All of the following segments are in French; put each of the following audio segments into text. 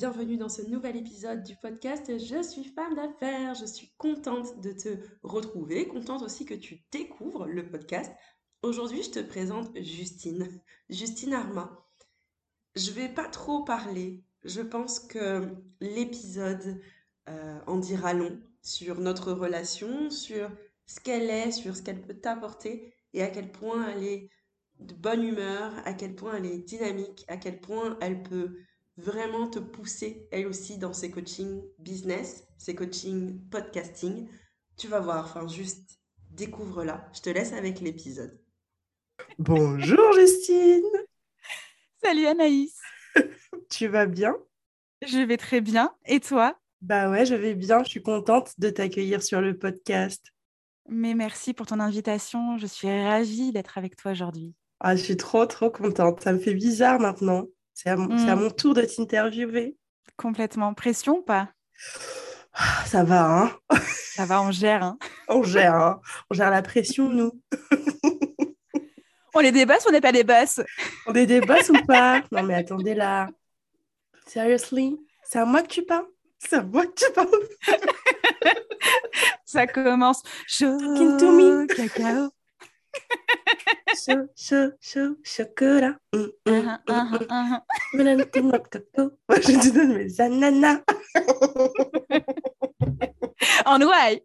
bienvenue dans ce nouvel épisode du podcast Je suis femme d'affaires. Je suis contente de te retrouver, contente aussi que tu découvres le podcast. Aujourd'hui, je te présente Justine, Justine Arma. Je vais pas trop parler. Je pense que l'épisode euh, en dira long sur notre relation, sur ce qu'elle est, sur ce qu'elle peut t'apporter et à quel point elle est de bonne humeur, à quel point elle est dynamique, à quel point elle peut vraiment te pousser, elle aussi, dans ses coachings business, ses coachings podcasting. Tu vas voir, enfin, juste découvre-la. Je te laisse avec l'épisode. Bonjour Justine. Salut Anaïs. tu vas bien? Je vais très bien. Et toi? Bah ouais, je vais bien. Je suis contente de t'accueillir sur le podcast. Mais merci pour ton invitation. Je suis ravie d'être avec toi aujourd'hui. Ah, je suis trop, trop contente. Ça me fait bizarre maintenant. C'est à, mm. mon tour de t'interviewer. Complètement. Pression ou pas? Ah, Ça va, hein Ça va, on gère. Hein on gère, hein On gère la pression, nous. on est des bosses ou on n'est pas des bosses On est des bosses ou pas? Non, mais attendez là. Seriously? C'est à moi que tu parles? C'est à moi que tu parles? Ça commence. Chaud, cacao chaud, chaud, chaud, chocolat. Je te donne mes ananas. en ouaille.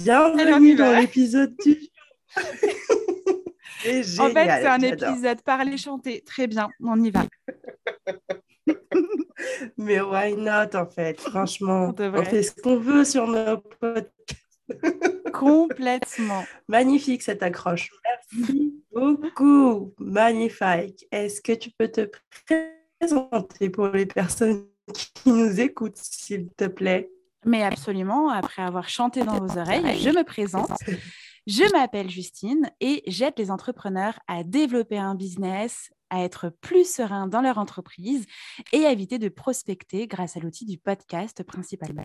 Bienvenue dans l'épisode du En fait, c'est un épisode parler chanter. Très bien, on y va. Mais why not, en fait Franchement, on, fait ce qu'on veut sur nos podcasts. Complètement. Magnifique cette accroche. Merci beaucoup. Magnifique. Est-ce que tu peux te présenter pour les personnes qui nous écoutent, s'il te plaît? Mais absolument. Après avoir chanté dans vos oreilles, je me présente. Je m'appelle Justine et j'aide les entrepreneurs à développer un business, à être plus sereins dans leur entreprise et à éviter de prospecter grâce à l'outil du podcast principalement.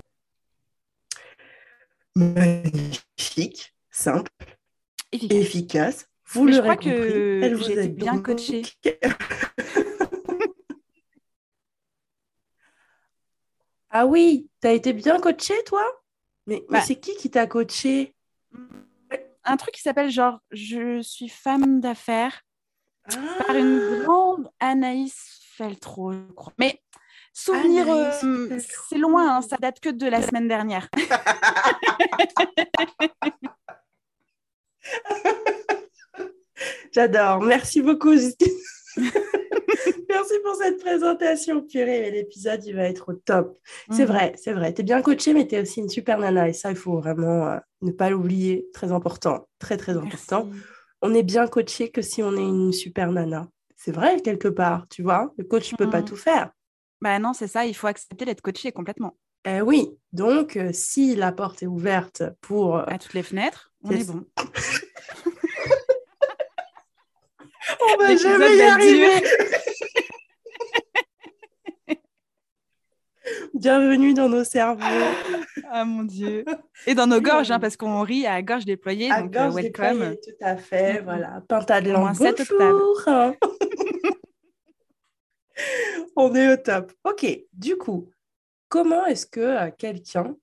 Magnifique, simple, efficace. Vous je crois que j'ai bien coachée. ah oui, tu as été bien coachée, toi? Mais, mais c'est qui qui t'a coaché Un truc qui s'appelle genre Je suis femme d'affaires par une grande Anaïs Feltro, je crois. Mais souvenir, euh, c'est loin, hein, ça date que de la semaine dernière. J'adore. Merci beaucoup, Justine. Merci pour cette présentation, purée. L'épisode, il va être au top. C'est mhm. vrai, c'est vrai. Tu es bien coachée, mais tu es aussi une super nana. Et ça, il faut vraiment euh, ne pas l'oublier. Très important. Très, très important on est bien coaché que si on est une super nana. C'est vrai, quelque part, tu vois. Le coach ne peut pas mmh. tout faire. Bah non, c'est ça, il faut accepter d'être coaché complètement. Eh oui, donc euh, si la porte est ouverte pour... À toutes les fenêtres, on est, bon. on va jamais y arriver Bienvenue dans nos cerveaux. Ah mon Dieu. Et dans nos gorges, hein, parce qu'on rit à gorge déployée. À donc, euh, gorge welcome. tout à fait. Voilà. Pinta de langue. Bonjour. On est au top. Ok. Du coup, comment est-ce que euh, quelqu'un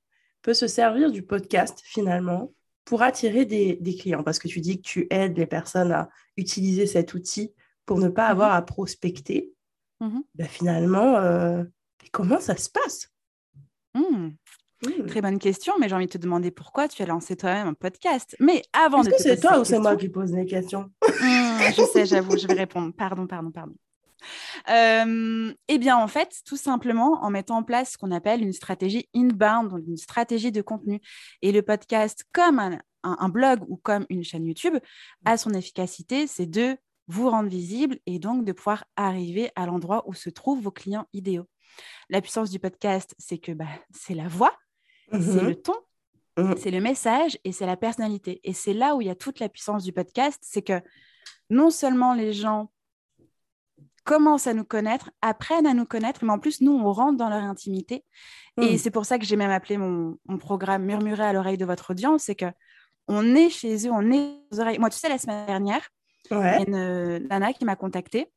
peut se servir du podcast finalement pour attirer des, clients? Parce que tu dis que tu aides les personnes à utiliser cet outil pour ne pas avoir mhm. à prospecter. Mhm. ben, finalement, euh, comment ça se passe? Mmh. Mmh. Très bonne question, mais j'ai envie de te demander pourquoi tu as lancé toi-même un podcast. Mais avant Est-ce de que c'est toi ou c'est moi qui pose les questions? Mmh, Je sais, j'avoue, je vais répondre. Pardon, pardon, pardon. Euh, eh bien, en fait, tout simplement en mettant en place ce qu'on appelle une stratégie inbound, donc une stratégie de contenu. Et le podcast, comme un, blog ou comme une chaîne YouTube, a son efficacité, c'est de vous rendre visible et donc de pouvoir arriver à l'endroit où se trouvent vos clients idéaux. La puissance du podcast, c'est que bah, c'est la voix, c'est mhm. le ton, mhm. c'est le message et c'est la personnalité. Et c'est là où il y a toute la puissance du podcast, c'est que non seulement les gens commencent à nous connaître, apprennent à nous connaître, mais en plus, nous, on rentre dans leur intimité. Et hmm. c'est pour ça que j'ai même appelé mon, programme Murmurer à l'oreille de votre audience, c'est que on est chez eux, on est aux oreilles. Moi, tu sais, la semaine dernière, il y a une euh, nana qui m'a contactée,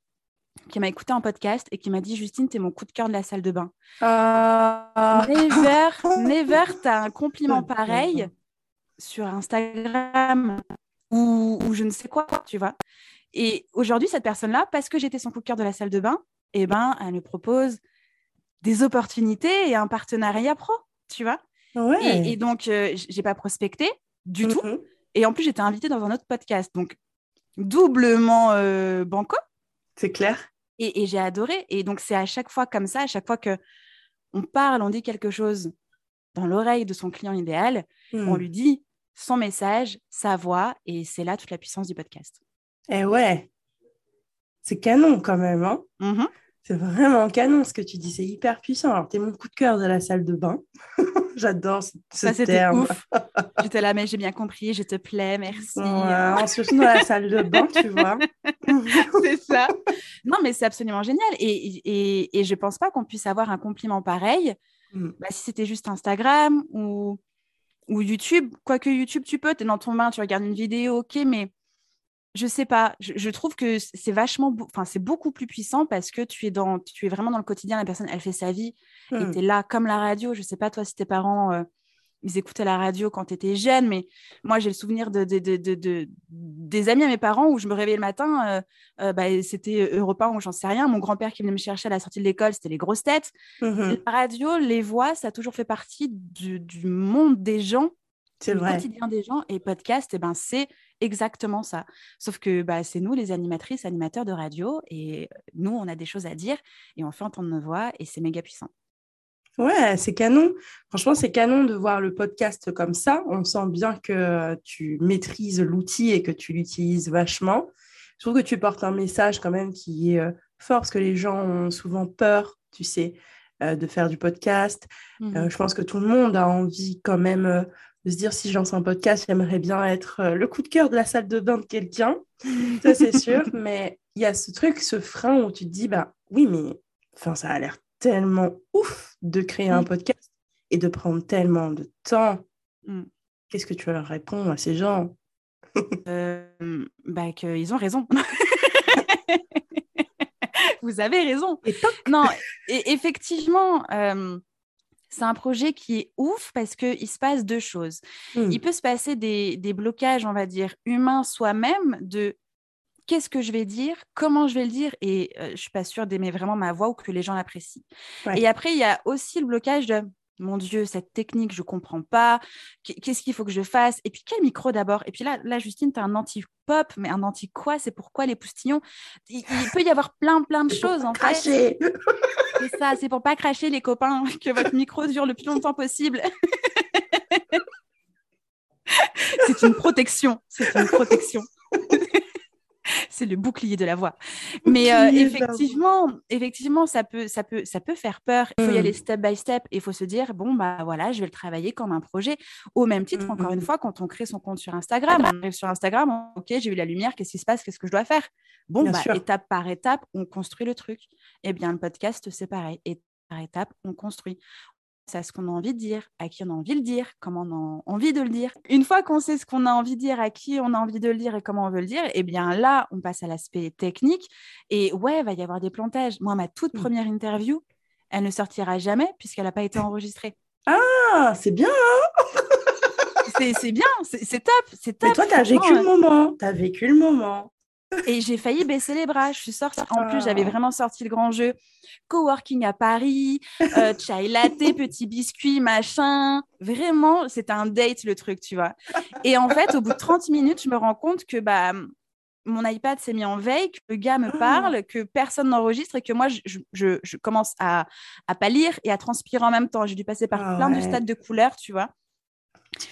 qui m'a écouté en podcast et qui m'a dit Justine, tu es mon coup de cœur de la salle de bain. Ah. Never, never, tu as un compliment pareil sur Instagram ou, ou je ne sais quoi, tu vois. Et aujourd'hui, cette personne-là, parce que j'étais son coup de cœur de la salle de bain, eh ben, elle me propose des opportunités et un partenariat pro, tu vois. Et, donc, je euh, j'ai pas prospecté du tout. Mm-hmm. Et en plus, j'étais invitée dans un autre podcast. Donc, doublement euh, banco. C'est clair. Et, j'ai adoré. Et donc, c'est à chaque fois comme ça, à chaque fois que on parle, on dit quelque chose dans l'oreille de son client idéal, on mm. lui dit son message, sa voix, et c'est là toute la puissance du podcast. Eh ouais, c'est canon quand même. Hein mm-hmm. C'est vraiment canon ce que tu dis, c'est hyper puissant. Alors, tu es mon coup de cœur de la salle de bain. J'adore ce, Ça, terme. J'étais là, mais j'ai bien compris, je te plais, merci. Ouais, dans la salle de bain, tu vois. c'est ça. Non, mais c'est absolument génial. Et, et, et je ne pense pas qu'on puisse avoir un compliment pareil mm. bah, si c'était juste Instagram ou, ou YouTube. Quoique YouTube, tu peux, tu es dans ton bain, tu regardes une vidéo, ok, mais je sais pas, je, trouve que c'est vachement, enfin c'est beaucoup plus puissant parce que tu es dans, tu es vraiment dans le quotidien. La personne, elle fait sa vie et mmh. tu es là comme la radio. Je sais pas toi si tes parents euh, ils écoutaient la radio quand tu étais jeune, mais moi j'ai le souvenir de, des amis à mes parents où je me réveillais le matin, euh, euh, bah, c'était Europe 1 ou j'en sais rien. Mon grand-père qui venait me chercher à la sortie de l'école, c'était les grosses têtes. Mmh la radio, les voix, ça a toujours fait partie du, du monde des gens. C'est vrai. quotidien des gens et podcast, et eh ben, c'est exactement ça. Sauf que bah, c'est nous, les animatrices, animateurs de radio, et nous, on a des choses à dire, et on fait entendre nos voix, et c'est méga puissant. Ouais, c'est canon. Franchement, c'est canon de voir le podcast comme ça. On sent bien que tu maîtrises l'outil et que tu l'utilises vachement. Je trouve que tu portes un message quand même qui est euh, fort, parce que les gens ont souvent peur, tu sais, euh, de faire du podcast. Mmh euh, je pense que tout le monde a envie quand même de se dire si je lance un podcast, j'aimerais bien être euh, le coup de cœur de la salle de bain de quelqu'un. ça, c'est sûr. Mais il y a ce truc, ce frein où tu te dis, bah oui, mais enfin, ça a l'air tellement ouf de créer un podcast et de prendre tellement de temps. Mm. Qu'est-ce que tu leur réponds à ces gens? Euh, bah, Qu'ils ont raison. Vous avez raison. non, et effectivement, euh, c'est un projet qui est ouf parce qu'il se passe deux choses. Hmm. Il peut se passer des, blocages, on va dire, humains soi-même de qu'est-ce que je vais dire, comment je vais le dire, et je euh, je suis pas sûre d'aimer vraiment ma voix ou que les gens l'apprécient. Et après, il y a aussi le blocage de mon Dieu, cette technique, je ne comprends pas. Qu'est-ce qu'il faut que je fasse? Et puis, quel micro d'abord? Et puis là, là Justine, tu as un anti-pop, mais un anti-quoi? C'est pourquoi les poustillons il, peut y avoir plein, plein de choses, en cracher. fait. C'est ça, c'est pour pas cracher, les copains, que votre micro dure le plus longtemps possible. c'est une protection. C'est une protection c'est le bouclier de la voix. Mais euh, effectivement, effectivement, ça peut, ça peut, ça peut faire peur. Il faut y aller mmh. step by step. Il faut se dire bon bah voilà, je vais le travailler comme un projet. Au même titre, encore une mmh. fois, quand on crée son compte sur Instagram, on arrive sur Instagram, ok, j'ai eu la lumière, qu'est-ce qui se passe, qu'est-ce que je dois faire? Bon, bah, étape par étape, on construit le truc. Eh bien, le podcast, c'est pareil. Étape par étape, on construit à ce qu'on a envie de dire, à qui on a envie de le dire, comment on a envie de le dire. Une fois qu'on sait ce qu'on a envie de dire, à qui on a envie de le dire et comment on veut le dire, eh bien là, on passe à l'aspect technique. Et ouais, il va y avoir des plantages. Moi, ma toute première interview, elle ne sortira jamais puisqu'elle n'a pas été enregistrée. Ah, c'est bien hein? C'est bien, c'est top, c'est top. Mais toi, tu as vécu le moment, tu as vécu le moment. Et j'ai failli baisser les bras. Je suis sortie. En plus, j'avais ah. vraiment sorti le grand jeu. Coworking à Paris, euh, chai latte, petit biscuit, machin. Vraiment, c'était un date le truc, tu vois. Et en fait, au bout de 30 minutes, je me rends compte que bah, mon iPad s'est mis en veille, que le gars me ah. parle, que personne n'enregistre et que moi, je, commence à, à pâlir et à transpirer en même temps. J'ai dû passer par ah plein de stades de couleurs, tu vois.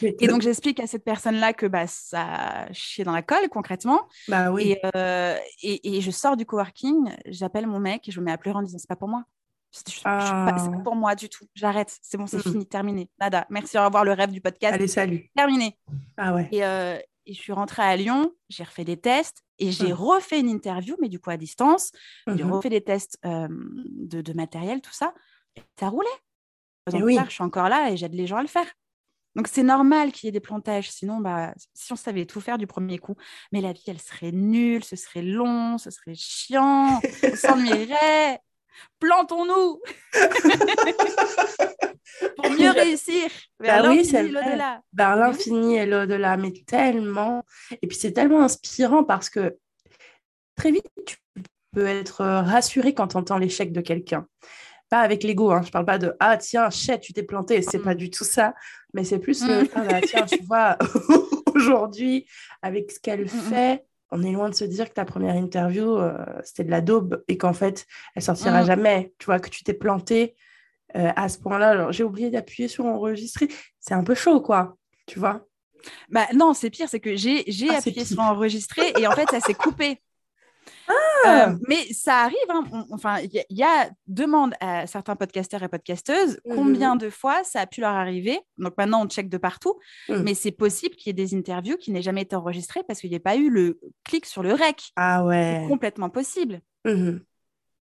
Et donc, j'explique à cette personne-là que bah, ça chier dans la colle, concrètement. Bah oui. Euh, et, et, je sors du coworking, j'appelle mon mec et je me mets à pleurer en disant c'est pas pour moi. C'est pas, ah. pour moi du tout. J'arrête. C'est bon, c'est mmh. fini, terminé. Nada. Merci, au revoir, le rêve du podcast. Allez, salut. Terminé. Ah ouais. Et, euh, et je suis rentrée à Lyon, j'ai refait des tests et j'ai mmh. refait une interview, mais du coup à distance. J'ai mmh refait des tests euh, de, de, matériel, tout ça. Et ça roulait. Donc, oui. je suis encore là et j'aide les gens à le faire. Donc c'est normal qu'il y ait des plantages, sinon bah, si on savait tout faire du premier coup, mais la vie elle serait nulle, ce serait long, ce serait chiant, on s'ennuierait. Plantons-nous pour mieux réussir vers bah l'infini et l'au-delà. Vers l'infini et l'au-delà, mais tellement. Et puis c'est tellement inspirant parce que très vite tu peux être rassuré quand tu entends l'échec de quelqu'un pas avec l'ego, hein. je parle pas de ah tiens, chet, tu t'es planté, c'est pas mm. du tout ça, mais c'est plus mm. ah bah, tiens, tu vois, aujourd'hui, avec ce qu'elle mm, fait, on est loin de se dire que ta première interview, euh, c'était de la daube et qu'en fait, elle sortira jamais, tu vois, que tu t'es planté euh, à ce point-là. Alors, j'ai oublié d'appuyer sur enregistrer, c'est un peu chaud, quoi, tu vois? Bah non, c'est pire, c'est que j'ai ah, appuyé sur enregistrer et en fait, ça s'est coupé. Ah! Euh, mais ça arrive, hein. enfin, il y, a demande à certains podcasteurs et podcasteuses mmh combien de fois ça a pu leur arriver. Donc maintenant, on check de partout, mmh. mais c'est possible qu'il y ait des interviews qui n'aient jamais été enregistrées parce qu'il n'y ait pas eu le clic sur le rec. Ah ouais. C'est complètement possible. Mmh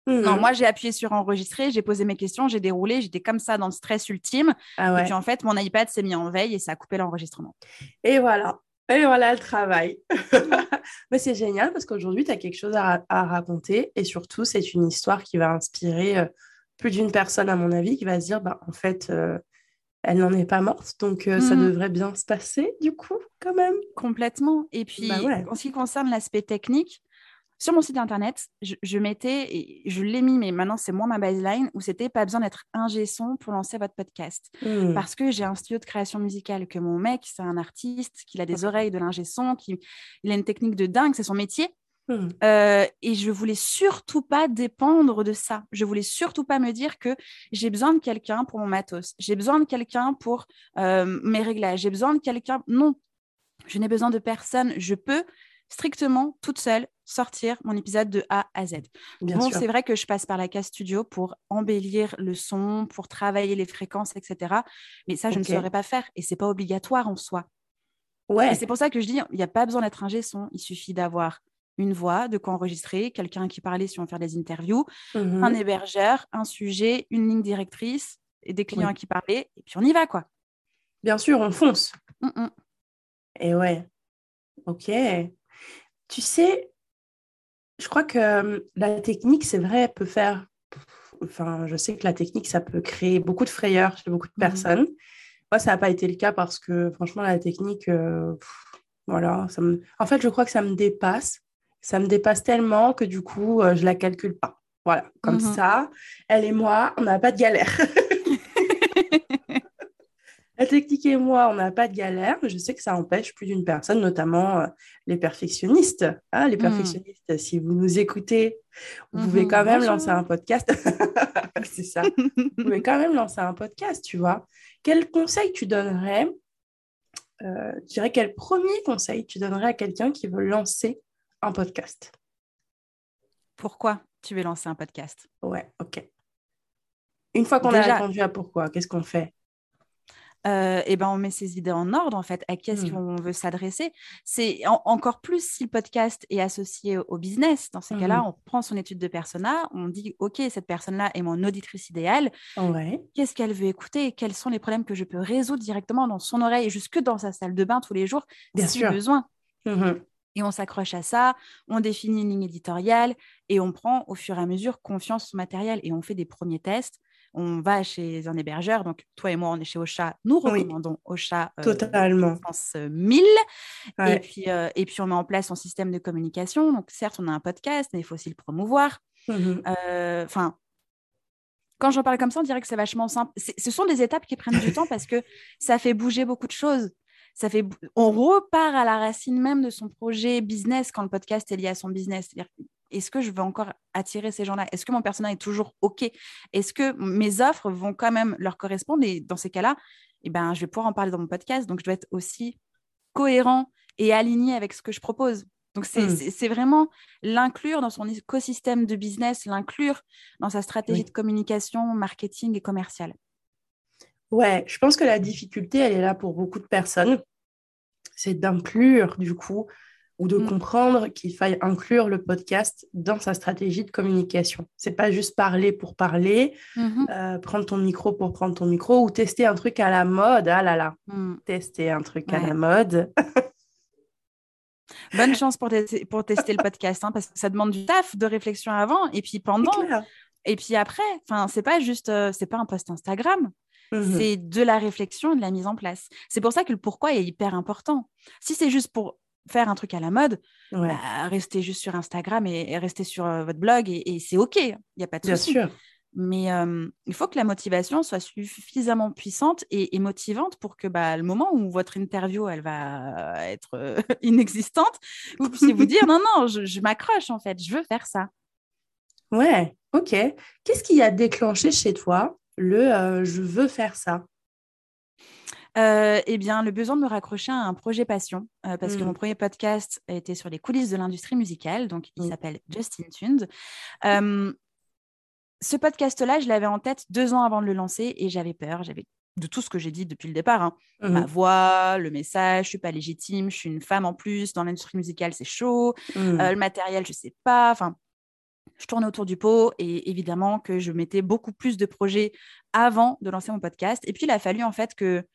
non, moi j'ai appuyé sur enregistrer, j'ai posé mes questions, j'ai déroulé, j'étais comme ça dans le stress ultime. Ah et puis en fait, mon iPad s'est mis en veille et ça a coupé l'enregistrement. Et voilà. Et voilà le travail. Mais c'est génial parce qu'aujourd'hui, tu as quelque chose à, raconter et surtout, c'est une histoire qui va inspirer euh, plus d'une personne, à mon avis, qui va se dire, bah, en fait, euh, elle n'en est pas morte, donc euh, ça mmh. devrait bien se passer, du coup, quand même. Complètement. Et puis, bah en ce qui concerne l'aspect technique, sur mon site internet, je, mettais, et je l'ai mis, mais maintenant c'est moi ma baseline, où c'était pas besoin d'être ingé son pour lancer votre podcast. Mmh. Parce que j'ai un studio de création musicale, que mon mec, c'est un artiste, qu'il a des oreilles de l'ingé son, qu'il a une technique de dingue, c'est son métier. Mmh. Euh, et je voulais surtout pas dépendre de ça. Je voulais surtout pas me dire que j'ai besoin de quelqu'un pour mon matos. J'ai besoin de quelqu'un pour euh, mes réglages. J'ai besoin de quelqu'un. Non, je n'ai besoin de personne. Je peux strictement toute seule sortir mon épisode de A à Z. bon, c'est vrai que je passe par la case studio pour embellir le son, pour travailler les fréquences, etc. Mais ça, je ne saurais pas faire et c'est pas obligatoire en soi. Ouais. c'est pour ça que je dis, il n'y a pas besoin d'être un son. Il suffit d'avoir une voix, de quoi enregistrer, quelqu'un qui parlait si on veut faire des interviews, un mmh hébergeur, un sujet, une ligne directrice et des clients qui parlaient. Et puis on y va, quoi. Bien sûr, on fonce. Mmh, mmh. Et ouais. Ok. Tu sais, je crois que euh, la technique, c'est vrai, peut faire. Enfin, je sais que la technique, ça peut créer beaucoup de frayeurs chez beaucoup de mmh personnes. Moi, ça n'a pas été le cas parce que, franchement, la technique, euh, voilà. Ça me... En fait, je crois que ça me dépasse. Ça me dépasse tellement que du coup, euh, je ne la calcule pas. Voilà, comme mmh ça, elle et moi, on n'a pas de galère. La technique et moi, on n'a pas de galère, mais je sais que ça empêche plus d'une personne, notamment euh, les perfectionnistes. Ah, les hmm. perfectionnistes, si vous nous écoutez, vous pouvez mhm. quand même lancer un podcast. C'est ça. vous pouvez quand même lancer un podcast, tu vois. Quel conseil tu donnerais euh, Tu dirais quel premier conseil tu donnerais à quelqu'un qui veut lancer un podcast? Pourquoi tu veux lancer un podcast? Ouais, ok. Une fois qu'on a répondu à pourquoi, qu'est-ce qu'on fait? Euh, et ben on met ses idées en ordre en fait. À qui est-ce mmh. qu'on veut s'adresser C'est encore plus si le podcast est associé au business. Dans ces cas-là, mmh. on prend son étude de persona, on dit ok cette personne-là est mon auditrice idéale. Qu'est-ce qu'elle veut écouter? Quels sont les problèmes que je peux résoudre directement dans son oreille, jusque dans sa salle de bain tous les jours, Bien si sûr. besoin? Mmh et on s'accroche à ça, on définit une ligne éditoriale et on prend au fur et à mesure confiance au matériel et on fait des premiers tests on va chez un hébergeur. Donc, toi et moi, on est chez Ocha. Nous recommandons Ocha. Euh, Totalement. pense 1000. Et, puis, euh, et puis, on met en place son système de communication. Donc, certes, on a un podcast, mais il faut aussi le promouvoir. Mmh euh, enfin, quand j'en parle comme ça, on dirait que c'est vachement simple. Ce sont des étapes qui prennent du temps parce que ça fait bouger beaucoup de choses. ça fait, on repart à la racine même de son projet business quand le podcast est lié à son business. C'est-à-dire, est-ce que je veux encore attirer ces gens-là? Est-ce que mon personnel est toujours OK? Est-ce que mes offres vont quand même leur correspondre? Et dans ces cas-là, eh ben, je vais pouvoir en parler dans mon podcast. Donc, je dois être aussi cohérent et aligné avec ce que je propose. Donc, c'est mmh. vraiment l'inclure dans son écosystème de business, l'inclure dans sa stratégie de communication, marketing et commercial. Ouais, je pense que la difficulté, elle est là pour beaucoup de personnes. C'est d'inclure, du coup, ou de mmh. comprendre qu'il faille inclure le podcast dans sa stratégie de communication. C'est pas juste parler pour parler, mmh euh, prendre ton micro pour prendre ton micro ou tester un truc à la mode. Ah là là, tester un truc à la mode. Bonne chance pour, pour tester le podcast, hein, parce que ça demande du taf, de réflexion avant, et puis pendant, et puis après. Enfin, c'est pas juste, euh, c'est pas un post Instagram. Mmh c'est de la réflexion et de la mise en place. C'est pour ça que le pourquoi est hyper important. Si c'est juste pour faire un truc à la mode, bah, restez juste sur Instagram et, restez sur euh, votre blog et, c'est OK. Il n'y a pas de souci. Bien sûr. Mais il faut que la motivation soit suffisamment puissante et, motivante pour que bah, le moment où votre interview elle va être inexistante, vous puissiez vous dire non, non, je, m'accroche en fait, je veux faire ça. Ouais, ok. Qu'est-ce qui a déclenché chez toi le je veux faire ça? Eh bien, le besoin de me raccrocher à un projet passion, parce que mon mmh. premier podcast été sur les coulisses de l'industrie musicale, donc il s'appelle Justin Tunes ce podcast-là, je l'avais en tête deux ans avant de le lancer et j'avais peur. J'avais de tout ce que j'ai dit depuis le départ. Hein. Ma mmh. voix, le message, je suis pas légitime, je suis une femme en plus, dans l'industrie musicale, c'est chaud. Euh, le matériel, je sais pas. Enfin, je tournais autour du pot et évidemment que je mettais beaucoup plus de projets avant de lancer mon podcast. Et puis, il a fallu en fait que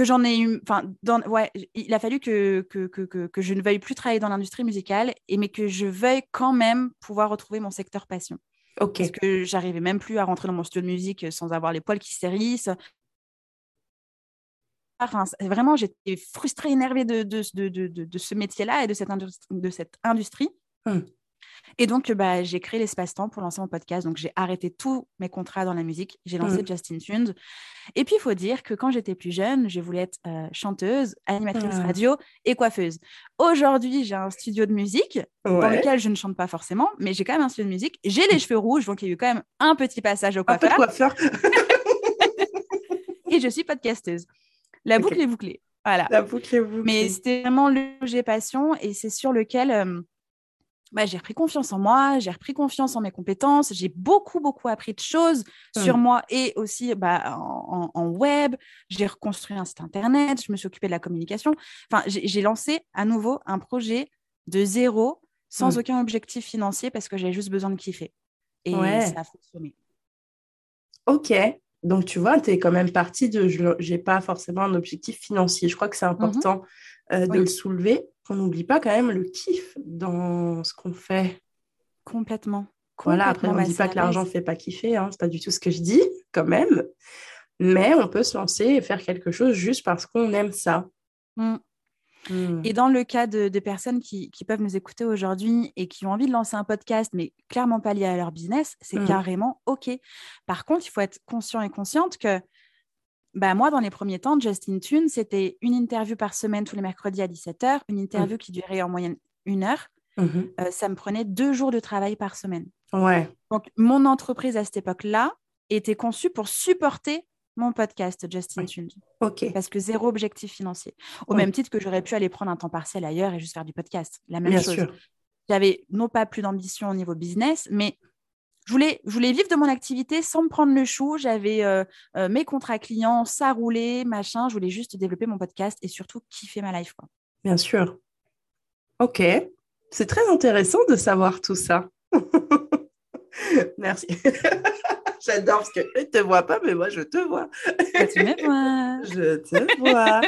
que j'en ai eu, enfin, ouais, il a fallu que que, que, que, je ne veuille plus travailler dans l'industrie musicale, et mais que je veuille quand même pouvoir retrouver mon secteur passion. Parce que j'arrivais même plus à rentrer dans mon studio de musique sans avoir les poils qui s'hérissent. Enfin, vraiment, j'étais frustrée, énervée de, de, de, de ce métier-là et de cette, industrie, de cette industrie. Hum. Et donc, bah, j'ai créé l'espace-temps pour lancer mon podcast. Donc, j'ai arrêté tous mes contrats dans la musique. J'ai lancé mmh. Justin Tunes. Et puis, il faut dire que quand j'étais plus jeune, je voulais être euh, chanteuse, animatrice ah. radio et coiffeuse. Aujourd'hui, j'ai un studio de musique dans lequel je ne chante pas forcément, mais j'ai quand même un studio de musique. J'ai les cheveux rouges, donc il y a eu quand même un petit passage au coiffeur. Un coiffeur. et je suis podcasteuse. La boucle est bouclée. Voilà. La boucle est bouclée. Mais c'était vraiment le projet passion et c'est sur lequel... Euh, bah, j'ai repris confiance en moi, j'ai repris confiance en mes compétences, j'ai beaucoup, beaucoup appris de choses sur mmh. moi et aussi bah, en, web. J'ai reconstruit un site internet, je me suis occupée de la communication. Enfin, j'ai lancé à nouveau un projet de zéro, sans mmh. aucun objectif financier, parce que j'avais juste besoin de kiffer. Et ça a fonctionné. Ok. Donc, tu vois, tu es quand même partie de. Je n'ai pas forcément un objectif financier. Je crois que c'est mmh important euh, de le soulever on n'oublie pas quand même le kiff dans ce qu'on fait. Complètement. Voilà, après, on ne dit pas que l'argent ne fait pas kiffer, hein, c'est pas du tout ce que je dis, quand même. Mais on peut se lancer et faire quelque chose juste parce qu'on aime ça. Mmh. Mmh. Et dans le cas de, personnes qui, peuvent nous écouter aujourd'hui et qui ont envie de lancer un podcast, mais clairement pas lié à leur business, c'est mmh. carrément OK. Par contre, il faut être conscient et consciente que bah, moi, dans les premiers temps, Justin Tune, c'était une interview par semaine tous les mercredis à 17h, une interview mmh. qui durait en moyenne une heure. Mmh euh, ça me prenait deux jours de travail par semaine. Ouais. Donc, mon entreprise à cette époque-là était conçue pour supporter mon podcast Justin Tunes. Ok. Parce que zéro objectif financier. Au même titre que j'aurais pu aller prendre un temps partiel ailleurs et juste faire du podcast. La même chose. J'avais non pas plus d'ambition au niveau business, mais je voulais, je voulais vivre de mon activité sans me prendre le chou. J'avais euh, euh, mes contrats clients, ça roulait, machin. Je voulais juste développer mon podcast et surtout kiffer ma life. Quoi. Bien sûr. Ok. C'est très intéressant de savoir tout ça. Merci. J'adore parce que je ne te vois pas, mais moi, je te vois. tu me vois. je te vois.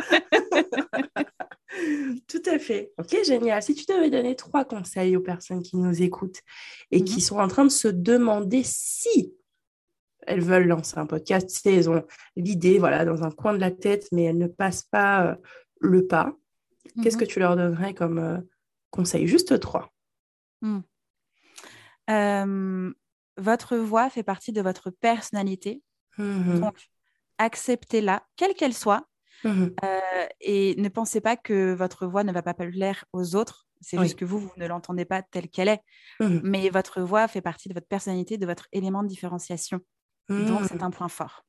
Tout à fait. Ok, génial. Si tu devais donner trois conseils aux personnes qui nous écoutent et qui mhm. sont en train de se demander si elles veulent lancer un podcast, si elles ont l'idée voilà, dans un coin de la tête, mais elles ne passent pas euh, le pas, qu'est-ce que mhm. tu leur donnerais comme euh, conseil? Juste trois. Hmm. Euh, votre voix fait partie de votre personnalité. Mhm. Donc, acceptez-la, quelle qu'elle soit. Mhm. Euh, et ne pensez pas que votre voix ne va pas plaire aux autres. C'est Oui. juste que vous, vous ne l'entendez pas telle qu'elle est. Mhm. Mais votre voix fait partie de votre personnalité, de votre élément de différenciation. Donc, c'est un point fort.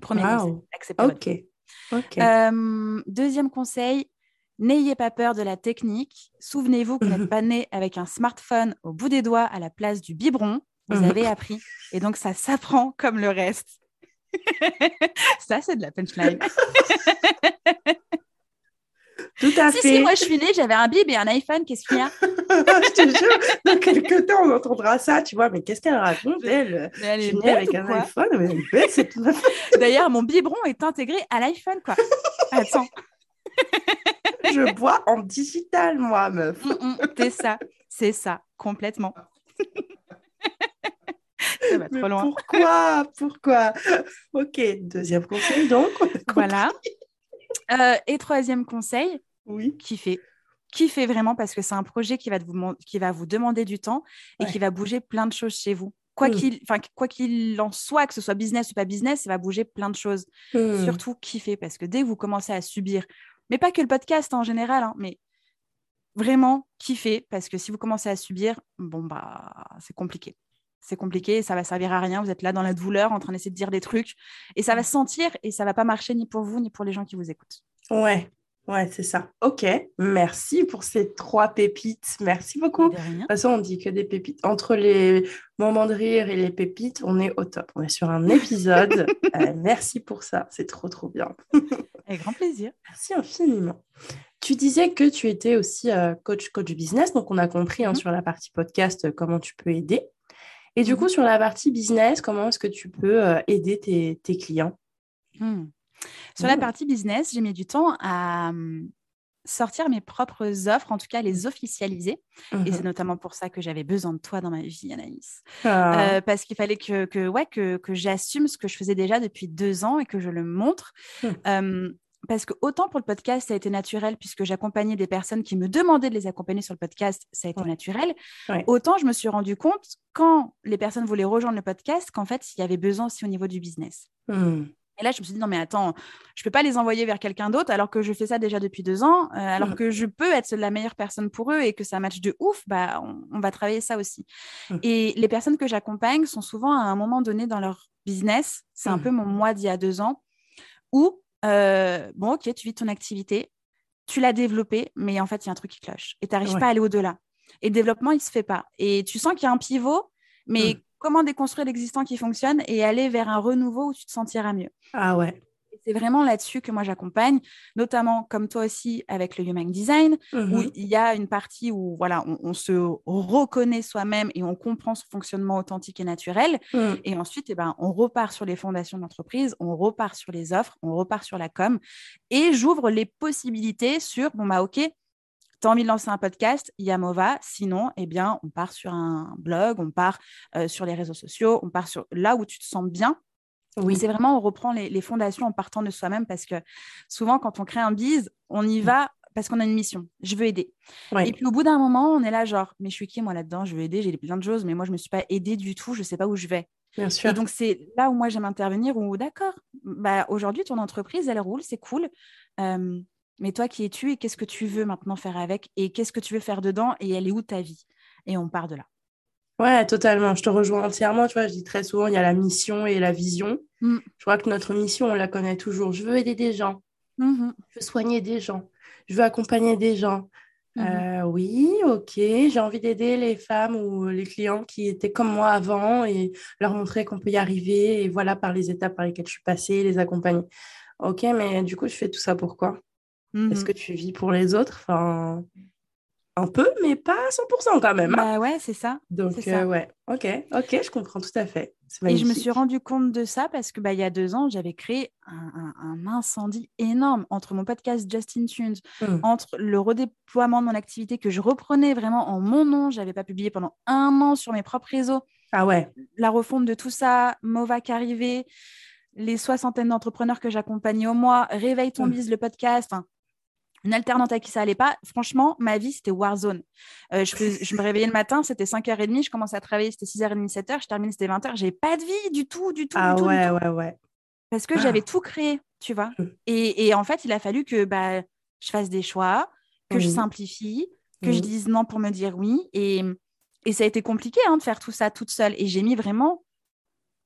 Premier Wow. conseil, acceptez votre Ok. Ok. euh, deuxième conseil, n'ayez pas peur de la technique. Souvenez-vous que vous n'êtes pas né avec un smartphone au bout des doigts à la place du biberon. Vous avez appris. Et donc, ça s'apprend comme le reste. ça, c'est de la punchline. Tout à si, fait. si, moi, je suis née, j'avais un bib et un iPhone. Qu'est-ce qu'il y a? Je te jure, dans quelques temps, on entendra ça, tu vois. Mais qu'est-ce qu'elle raconte, elle Mais elle? Je est suis née avec un iPhone, mais elle est bête, c'est tout à fait. D'ailleurs, mon biberon est intégré à l'iPhone, quoi. Attends, Je bois en digital, moi, meuf. Mm, mm, c'est ça, c'est ça, complètement. Ça va Mais trop loin. pourquoi? Pourquoi? Ok, deuxième conseil, donc. Voilà. Euh, et troisième conseil, Oui. kiffer. Kiffer vraiment parce que c'est un projet qui va, vous, mon- qui va vous demander du temps et Ouais. qui va bouger plein de choses chez vous. Quoi Mm. qu'il enfin, quoi qu'il en soit, que ce soit business ou pas business, ça va bouger plein de choses. Hmm. Surtout kiffer parce que dès que vous commencez à subir, mais pas que le podcast en général, hein, mais vraiment kiffer parce que si vous commencez à subir, bon, bah, c'est compliqué. C'est compliqué, ça va servir à rien. Vous êtes là dans la douleur en train d'essayer de dire des trucs et ça va se sentir et ça va pas marcher ni pour vous ni pour les gens qui vous écoutent. Ouais, ouais, c'est ça. Ok, merci pour ces trois pépites. Merci beaucoup. De rien. De toute façon, on dit que des pépites. Entre les moments de rire et les pépites, on est au top. On est sur un épisode. Euh, merci pour ça. C'est trop, trop bien. Avec grand plaisir. Merci infiniment. Tu disais que tu étais aussi euh, coach, coach business. Donc, on a compris hein, Mhm. sur la partie podcast euh, comment tu peux aider. Et du Mhm. coup, sur la partie business, comment est-ce que tu peux euh, aider tes, tes clients? Hmm. Sur la Hmm. partie business, j'ai mis du temps à sortir mes propres offres, en tout cas les officialiser. Et c'est notamment pour ça que j'avais besoin de toi dans ma vie, Anaïs. Ah, Euh, parce qu'il fallait que, que, ouais, que, que j'assume ce que je faisais déjà depuis deux ans et que je le montre. Euh, parce que autant pour le podcast, ça a été naturel puisque j'accompagnais des personnes qui me demandaient de les accompagner sur le podcast, ça a été Ouais. naturel. Ouais. Autant je me suis rendu compte quand les personnes voulaient rejoindre le podcast qu'en fait, il y avait besoin aussi au niveau du business. hmm. Et là, je me suis dit, non, mais attends, je peux pas les envoyer vers quelqu'un d'autre alors que je fais ça déjà depuis deux ans, euh, alors Mhm. que je peux être la meilleure personne pour eux et que ça match de ouf, bah, on, on va travailler ça aussi. Mhm. Et les personnes que j'accompagne sont souvent à un moment donné dans leur business, c'est un peu mon moi d'il y a deux ans, où, euh, bon, ok, tu vis ton activité, tu l'as développée, mais en fait, il y a un truc qui cloche et tu n'arrives Ouais. pas à aller au-delà. Et le développement, il se fait pas. Et tu sens qu'il y a un pivot, mais Mhm. comment déconstruire l'existant qui fonctionne et aller vers un renouveau où tu te sentiras mieux Ah ouais. C'est vraiment là-dessus que moi j'accompagne, notamment comme toi aussi avec le Human Design, où Mhm. il y a une partie où voilà, on, on se reconnaît soi-même et on comprend son fonctionnement authentique et naturel. Hmm. Et ensuite, eh ben, on repart sur les fondations d'entreprise, on repart sur les offres, on repart sur la com. Et j'ouvre les possibilités sur, bon, bah, OK, tu as envie de lancer un podcast, il y a Mova. Sinon, eh bien, on part sur un blog, on part euh, sur les réseaux sociaux, on part sur là où tu te sens bien. Oui. C'est vraiment, on reprend les, les fondations en partant de soi-même parce que souvent, quand on crée un bise, on y va parce qu'on a une mission. Je veux aider. Ouais. Et puis au bout d'un moment, on est là, genre, mais je suis qui moi là-dedans? Je veux aider, j'ai plein de choses, mais moi, je ne me suis pas aidée du tout, je ne sais pas où je vais. Bien sûr. Et donc, c'est là où moi, j'aime intervenir, où d'accord, bah, aujourd'hui, ton entreprise, elle roule, c'est cool. Euh, mais toi, qui es-tu et qu'est-ce que tu veux maintenant faire avec Et qu'est-ce que tu veux faire dedans Et elle est où ta vie? Et on part de là. Ouais, totalement. Je te rejoins entièrement. Tu vois, je dis très souvent, il y a la mission et la vision. Mm. Je crois que notre mission, on la connaît toujours. Je veux aider des gens. Mhm, Je veux soigner des gens. Je veux accompagner des gens. mhm. Euh, oui, ok. J'ai envie d'aider les femmes ou les clients qui étaient comme moi avant et leur montrer qu'on peut y arriver. Et voilà, par les étapes par lesquelles je suis passée, les accompagner. Ok, mais du coup, je fais tout ça pourquoi Est-ce Mhm. que tu vis pour les autres? Enfin, un peu, mais pas à 100% quand même. hein. Bah ouais, c'est ça. Donc, ça. euh, ouais, ok, ok, je comprends tout à fait. Et je me suis rendu compte de ça parce que bah, il y a deux ans, j'avais créé un, un- un incendie énorme entre mon podcast Justin Tunes, Mm. entre le redéploiement de mon activité que je reprenais vraiment en mon nom. Je n'avais pas publié pendant un an sur mes propres réseaux. Ah ouais, La refonte de tout ça, Mova qui arrivait, les soixantaines d'entrepreneurs que j'accompagnais au mois, Réveille ton Mm. bise, le podcast. enfin, une alternante à qui ça allait pas. Franchement, ma vie, c'était Warzone. Euh, je, fais- je me réveillais le matin, c'était 5h30, je commençais à travailler, c'était 6h30, 7h, je terminais, c'était 20h. J'ai pas de vie du tout, du tout, ah du tout, du ouais, tout. ouais, ouais. Parce que Ah. j'avais tout créé. tu vois. Mm. Et, en fait, il a fallu que bah, je fasse des choix, que je simplifie, que je mm. dise non pour me dire oui. Et, et ça a été compliqué hein, de faire tout ça toute seule. Et j'ai mis vraiment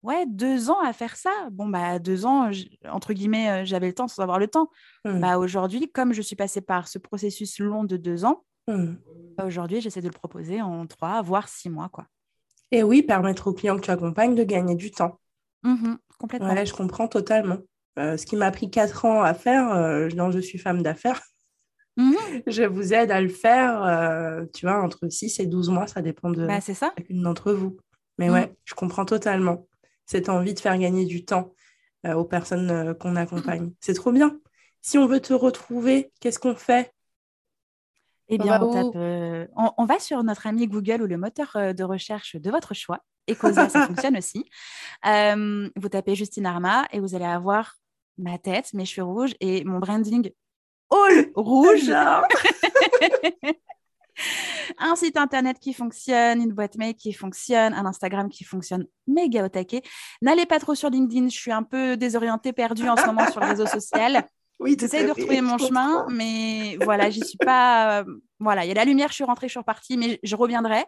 ouais, deux ans à faire ça. Bon, bah, deux ans, entre guillemets, euh, j'avais le temps sans avoir le temps. Mm. Bah, aujourd'hui, comme je suis passée par ce processus long de deux ans, bah, aujourd'hui, j'essaie de le proposer en trois, voire six mois. quoi. Et oui, permettre aux clients que tu accompagnes de gagner du temps. Mmh complètement. Ouais, je comprends totalement. Euh, ce qui m'a pris quatre ans à faire, euh, je suis femme d'affaires. Mmh je vous aide à le faire, euh, tu vois, entre 6 et 12 mois, ça dépend de bah, ça. chacune d'entre vous. Mais mmh. ouais, je comprends totalement cette envie de faire gagner du temps aux personnes qu'on accompagne. C'est trop bien. Si on veut te retrouver, qu'est-ce qu'on fait? Eh bien, euh, on, va sur notre ami Google ou le moteur euh, de recherche de votre choix. Ecosa, ça fonctionne aussi. Euh, vous tapez Justine Arma et vous allez avoir ma tête, mes cheveux rouges et mon branding all rouge. un site internet qui fonctionne, une boîte mail qui fonctionne, un Instagram qui fonctionne méga au taquet. N'allez pas trop sur LinkedIn, je suis un peu désorientée, perdue en ce moment sur le réseau social. Oui, J'essaie de retrouver mon chemin, mais voilà, j'y suis pas. Euh, voilà, il y a la lumière, je suis rentrée, je suis repartie, mais je reviendrai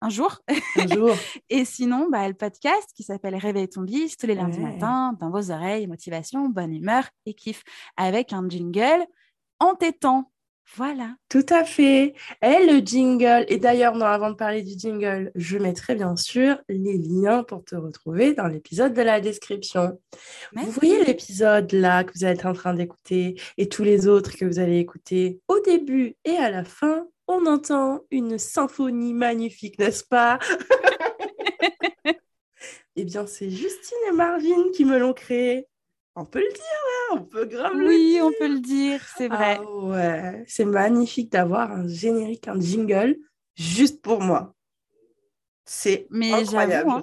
un jour. Un jour. et sinon, bah, le podcast qui s'appelle Réveille ton bis tous les lundis matin, dans vos oreilles, motivation, bonne humeur et kiff, avec un jingle entêtant. Voilà. Tout à fait. Et le jingle, et d'ailleurs, non, avant de parler du jingle, je mettrai bien sûr les liens pour te retrouver dans l'épisode de la description. Vous voyez l'épisode là que vous êtes en train d'écouter et tous les autres que vous allez écouter au début et à la fin, on entend une symphonie magnifique, n'est-ce pas? Eh bien, c'est Justine et Marvin qui me l'ont créé. On peut le dire, hein, on peut grave oui, le dire. on peut le dire, c'est vrai. Ah ouais, c'est magnifique d'avoir un générique, un jingle juste pour moi. C'est incroyable. Hein.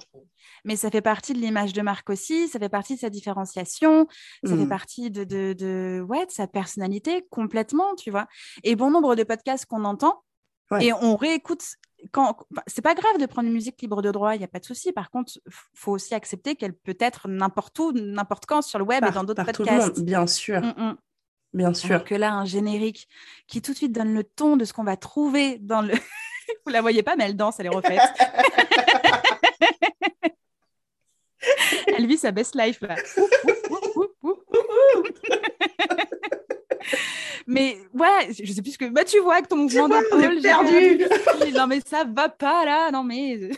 mais ça fait partie de l'image de marque aussi, ça fait partie de sa différenciation, ça fait mmh. partie de, de, de, ouais, de sa personnalité complètement, tu vois. Et bon nombre de podcasts qu'on entend, et on réécoute quand c'est pas grave de prendre une musique libre de droit, il n'y a pas de souci. Par contre, faut aussi accepter qu'elle peut être n'importe où, n'importe quand sur le web et dans d'autres podcasts. bien sûr. Mm, mm. Bien sûr. Alors que là, un générique qui tout de suite donne le ton de ce qu'on va trouver dans le. Vous la voyez pas, mais elle danse, elle est refaite. elle vit sa best life là. Mais ouais, je sais plus ce que. Bah, tu vois, que ton mouvement d'épaule. perdu. non, mais ça va pas là. Non, mais.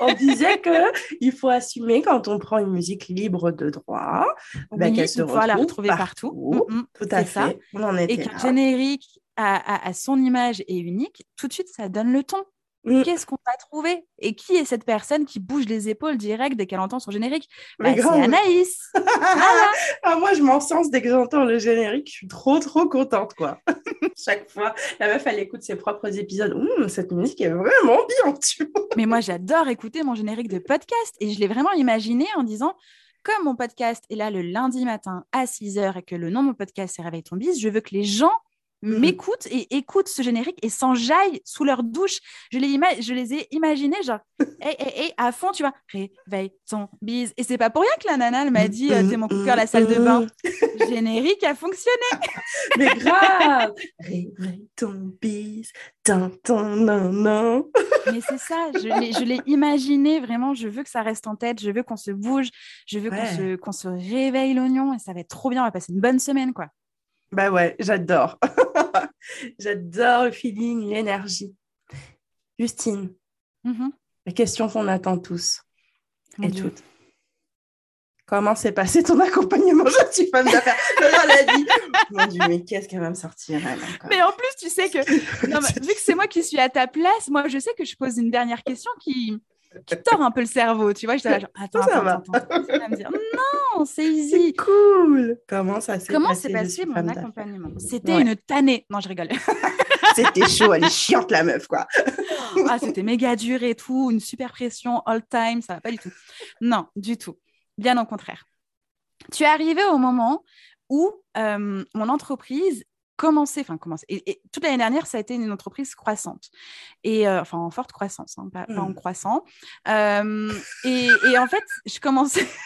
on disait qu'il faut assumer quand on prend une musique libre de droit, bah, qu'elle se retrouve la retrouver partout. Mm, mm, tout à fait. Ça. On et qu'un générique à, son image est unique, tout de suite, ça donne le ton. Mm. Qu'est-ce qu'on va trouver Et qui est cette personne qui bouge les épaules direct dès qu'elle entend son générique? Bah, C'est Anaïs. ah, moi, je m'en sens dès que j'entends le générique. Je suis trop, trop contente, quoi. Chaque fois, la meuf, elle écoute ses propres épisodes. cette musique est vraiment bien, tu vois. Mais moi, j'adore écouter mon générique de podcast et je l'ai vraiment imaginé en disant comme mon podcast est là le lundi matin à 6h et que le nom de mon podcast c'est Réveille ton bis, je veux que les gens m'écoutent et écoutent ce générique et s'enjaillent sous leur douche. Je les, je les ai imaginés, genre, hé, à fond, tu vois, réveille ton bise. Et c'est pas pour rien que la nana, elle m'a dit, euh, c'est mon coup de cœur, la salle de bain. générique a fonctionné. Mais grave Réveille ton bise, ton, non, non. Mais c'est ça, je l'ai imaginé vraiment, je veux que ça reste en tête, je veux qu'on se bouge, je veux qu'on se, qu'on se réveille l'oignon et ça va être trop bien, on va passer une bonne semaine, quoi. Bah ouais, j'adore. j'adore le feeling, l'énergie. Justine, mm-hmm. la question qu'on attend tous et toutes. Comment s'est passé ton accompagnement? Je suis femme d'affaires. Elle a dit. Mon Dieu, mais qu'est-ce qu'elle va me sortir Mais en plus, tu sais que, vu que c'est moi qui suis à ta place, moi, je sais que je pose une dernière question qui, qui tord un peu le cerveau, tu vois. Là, genre, attends, attends, attends, attends. me dire, non, c'est easy. cool. Comment ça s'est passé Comment s'est passé mon accompagnement? C'était une tannée. Non, je rigole. c'était chaud, elle est chiante, la meuf, quoi. ah, c'était méga dur et tout, une super pression all time, ça va pas du tout. Non, du tout. Bien au contraire. Tu es arrivé au moment où euh, mon entreprise commencé, enfin commencé, et, toute l'année dernière, ça a été une entreprise croissante, et euh, enfin en forte croissance, hein, pas, en mmh. croissant. et, en fait, je commençais.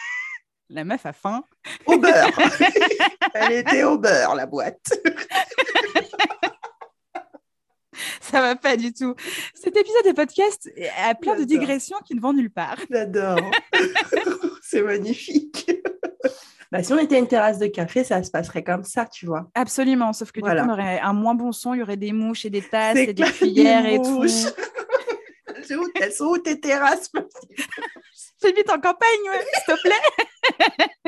La meuf a faim. Au beurre. Elle était au beurre, la boîte. Ça va pas du tout. Cet épisode de podcast a plein de digressions qui ne vont nulle part. J'adore. C'est magnifique. Bah, si on était une terrasse de café, ça se passerait comme ça, tu vois. Absolument, sauf que Voilà. du coup, on aurait un moins bon son, il y aurait des mouches et des tasses et des cuillères et tout. Elles sont où- tes terrasses J'habite en campagne, ouais, s'il te plaît.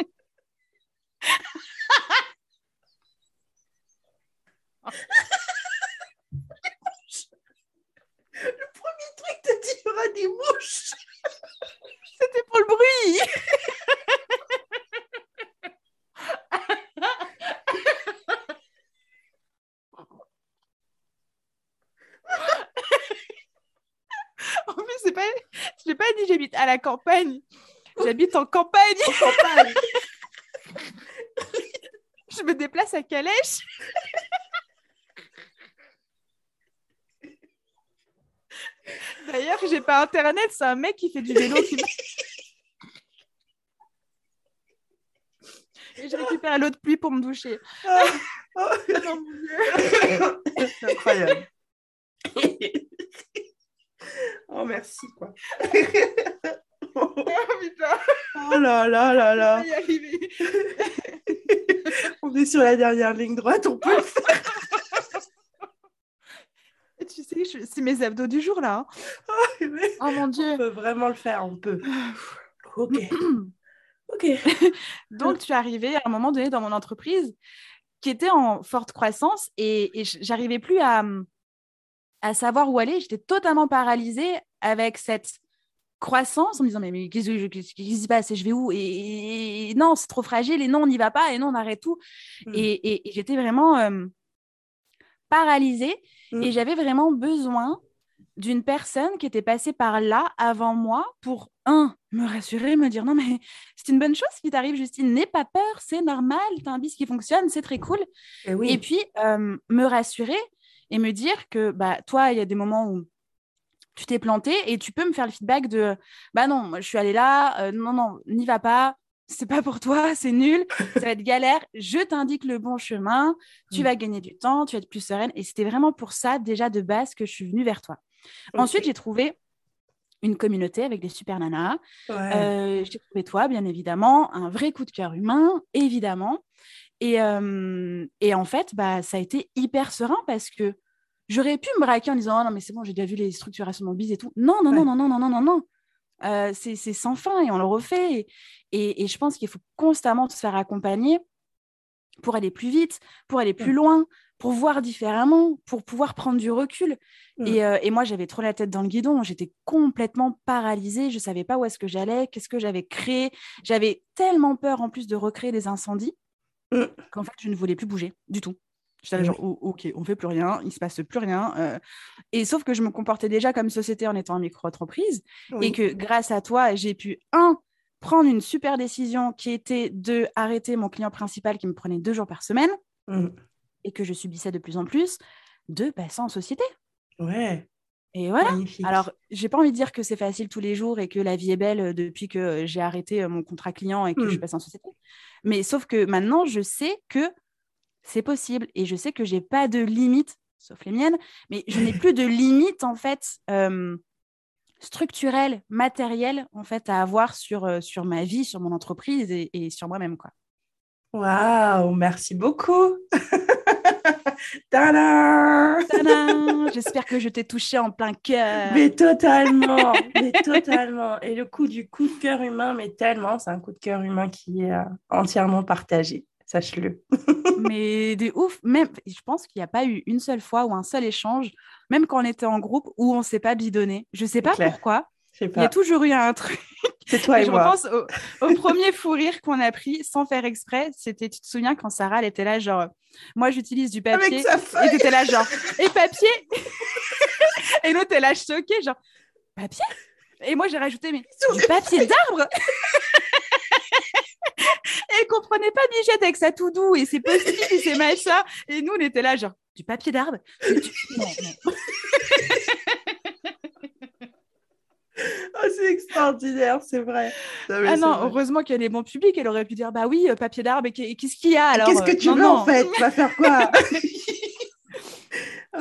Le premier truc, t'as dit il y aura des mouches. C'était pour le bruit. En plus, c'est pas... je n'ai pas dit j'habite à la campagne. J'habite en campagne. En campagne. Je me déplace à Calèche. D'ailleurs, j'ai pas internet, c'est un mec qui fait du vélo qui Et je récupère l'eau de pluie pour me doucher. Ah, oh, Non, mon Dieu. C'est incroyable. oh, merci, quoi. Oh, putain, Oh là là là on là. On est sur la dernière ligne droite, on peut le faire. Et tu sais, je- c'est mes abdos du jour là. hein. Mais Oh mon On Dieu. peut vraiment le faire, on peut. Ok. Ok. Donc, tu es arrivé à un moment donné dans mon entreprise qui était en forte croissance et, j'arrivais plus à, à savoir où aller. J'étais totalement paralysée avec cette croissance en me disant mais, mais qu'est-ce qui se passe? Et je vais où? Et, et- et non c'est trop fragile et non on n'y va pas et non on arrête tout Mm. et, j'étais vraiment euh, paralysée Mm. et j'avais vraiment besoin d'une personne qui était passée par là avant moi pour un me rassurer me dire non mais c'est une bonne chose qui t'arrive Justine n'aie pas peur c'est normal t'as un bis qui fonctionne c'est très cool Et oui. et puis, euh, me rassurer et me dire que bah, toi, il y a des moments où tu t'es planté et tu peux me faire le feedback de bah non, moi, je suis allée là, euh, non, non, n'y va pas, c'est pas pour toi, c'est nul, ça va être galère, je t'indique le bon chemin, tu Mm. vas gagner du temps, tu vas être plus sereine. Et c'était vraiment pour ça, déjà de base, que je suis venue vers toi. Ensuite, j'ai trouvé une communauté avec des super nanas. Ouais. Euh, j'ai trouvé toi, bien évidemment, un vrai coup de cœur humain, évidemment. Et, euh, et en fait, bah, ça a été hyper serein parce que j'aurais pu me braquer en disant Ah non, mais c'est bon, j'ai déjà vu les structurations de mon bise et tout. Non, non, Ouais. non, non, non, non, non, non, non. Euh, c'est sans fin et on le refait. Et, et- et je pense qu'il faut constamment se faire accompagner pour aller plus vite, pour aller plus loin, pour voir différemment, pour pouvoir prendre du recul. Mm. Et, euh, et moi, j'avais trop la tête dans le guidon. J'étais complètement paralysée. Je savais pas où est-ce que j'allais, qu'est-ce que j'avais créé. J'avais tellement peur en plus de recréer des incendies. Qu'en fait, je ne voulais plus bouger du tout. J'étais Oui. genre, Oh, ok, on fait plus rien, il se passe plus rien. euh. Et sauf que je me comportais déjà comme société en étant en micro-entreprise Oui. et que grâce à toi, j'ai pu, un, prendre une super décision qui était de arrêter mon client principal qui me prenait deux jours par semaine Mm. et que je subissais de plus en plus, de passer en société. Ouais. Et voilà. Magnifique. Alors, j'ai pas envie de dire que c'est facile tous les jours et que la vie est belle euh, depuis que euh, j'ai arrêté euh, mon contrat client et que je Mm. passe en société. Mais sauf que maintenant, je sais que c'est possible et je sais que j'ai pas de limite, sauf les miennes, mais je n'ai plus de limite en fait euh, structurelle, matérielle en fait à avoir sur, sur ma vie, sur mon entreprise et, et sur moi-même quoi. Waouh, merci beaucoup. J'espère que je t'ai touché en plein cœur. Mais totalement, mais totalement. Et le coup du coup de cœur humain, mais tellement, c'est un coup de cœur humain qui est euh, entièrement partagé, sache-le. mais de ouf. Même, je pense qu'il n'y a pas eu une seule fois ou un seul échange, même quand on était en groupe, où on ne s'est pas bidonné. Je ne sais pas pourquoi. Il y a toujours eu un truc. c'est toi et, Et je moi. repense au, au premier fou rire qu'on a pris sans faire exprès. C'était, tu te souviens, quand Sarah, elle était là, genre, moi, j'utilise du papier. Avec sa Et feuille. tu étais là, genre, et papier? Et l'autre, elle a choqué, genre, papier? Et moi, j'ai rajouté, mais du papier d'arbre Et elle comprenait pas Bichette avec sa tout doux et ses post-it et ses machins. Et nous, on était là, genre, du papier d'arbre tu- Non, non. Oh, c'est extraordinaire, c'est vrai. ah non, heureusement qu'elle est bon public. Elle aurait pu dire bah oui, papier d'arbre, et qu'est-ce qu'il y a alors Qu'est-ce que tu veux en fait? Tu vas faire quoi?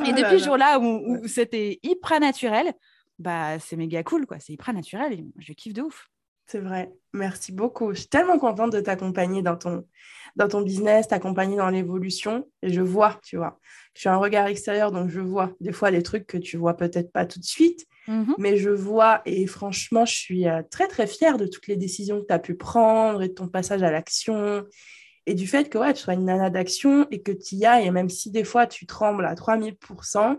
Et depuis ce jour-là où, c'était hyper naturel, bah c'est méga cool quoi. C'est hyper naturel et je kiffe de ouf. C'est vrai. Merci beaucoup. Je suis tellement contente de t'accompagner dans ton, dans ton business, t'accompagner dans l'évolution. Et je vois, tu vois. Je suis un regard extérieur, donc je vois des fois les trucs que tu vois peut-être pas tout de suite. Mm-hmm. Mais je vois, et franchement, je suis euh, très, très fière de toutes les décisions que tu as pu prendre et de ton passage à l'action. Et du fait que ouais, tu sois une nana d'action et que tu y ailles, et même si des fois tu trembles à 3000%,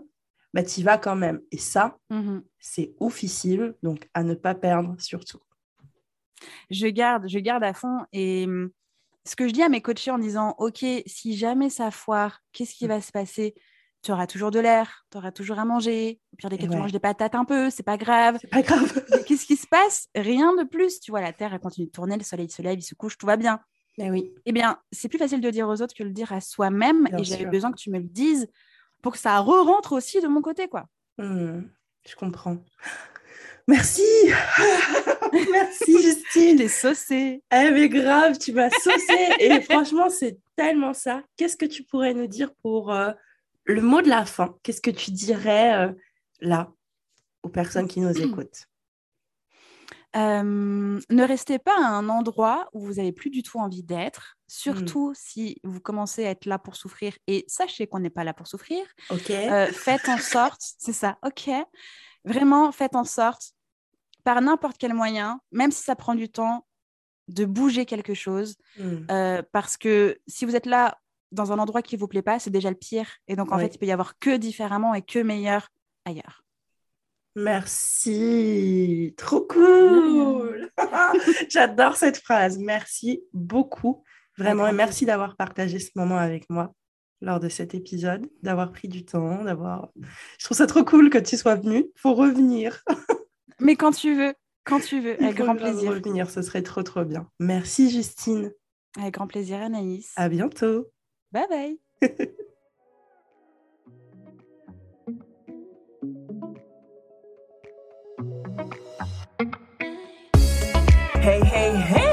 bah, tu y vas quand même. Et ça, mm-hmm. c'est oufissime, donc à ne pas perdre surtout je garde, je garde à fond. Et mmh, ce que je dis à mes coachés en disant, OK, si jamais ça foire, qu'est-ce qui mmh. va se passer? Tu auras toujours de l'air, tu auras toujours à manger. Au pire des cas, tu manges des patates un peu, c'est pas grave. C'est pas grave. qu'est-ce qui se passe? Rien de plus. Tu vois, la Terre, elle continue de tourner, le soleil se lève, il se couche, tout va bien. Mais oui. Eh bien, c'est plus facile de dire aux autres que de le dire à soi-même. Et j'avais besoin que tu me le dises pour que ça re-rentre aussi de mon côté, quoi. Mmh, je comprends. Merci Merci Justine. T'es saucée. Eh mais grave, tu m'as saucée. Et franchement, c'est tellement ça. Qu'est-ce que tu pourrais nous dire pour euh, le mot de la fin Qu'est-ce que tu dirais euh, là aux personnes qui nous écoutent? Euh, ne restez pas à un endroit où vous n'avez plus du tout envie d'être, surtout hmm. si vous commencez à être là pour souffrir et sachez qu'on n'est pas là pour souffrir. Ok. faites en sorte, c'est ça, ok. Vraiment, faites en sorte par n'importe quel moyen, même si ça prend du temps, de bouger quelque chose. Euh, parce que si vous êtes là dans un endroit qui ne vous plaît pas, c'est déjà le pire. Et donc, en fait, il peut y avoir que différemment et que meilleur ailleurs. Merci, trop cool. J'adore cette phrase. Merci beaucoup, vraiment, et merci d'avoir partagé ce moment avec moi lors de cet épisode, d'avoir pris du temps, d'avoir. Je trouve ça trop cool que tu sois venue. Faut revenir. Mais quand tu veux, quand tu veux, avec grand plaisir. revenir, ce serait trop trop bien. Merci Justine. Avec grand plaisir Anaïs. À bientôt. Bye bye. hey hey hey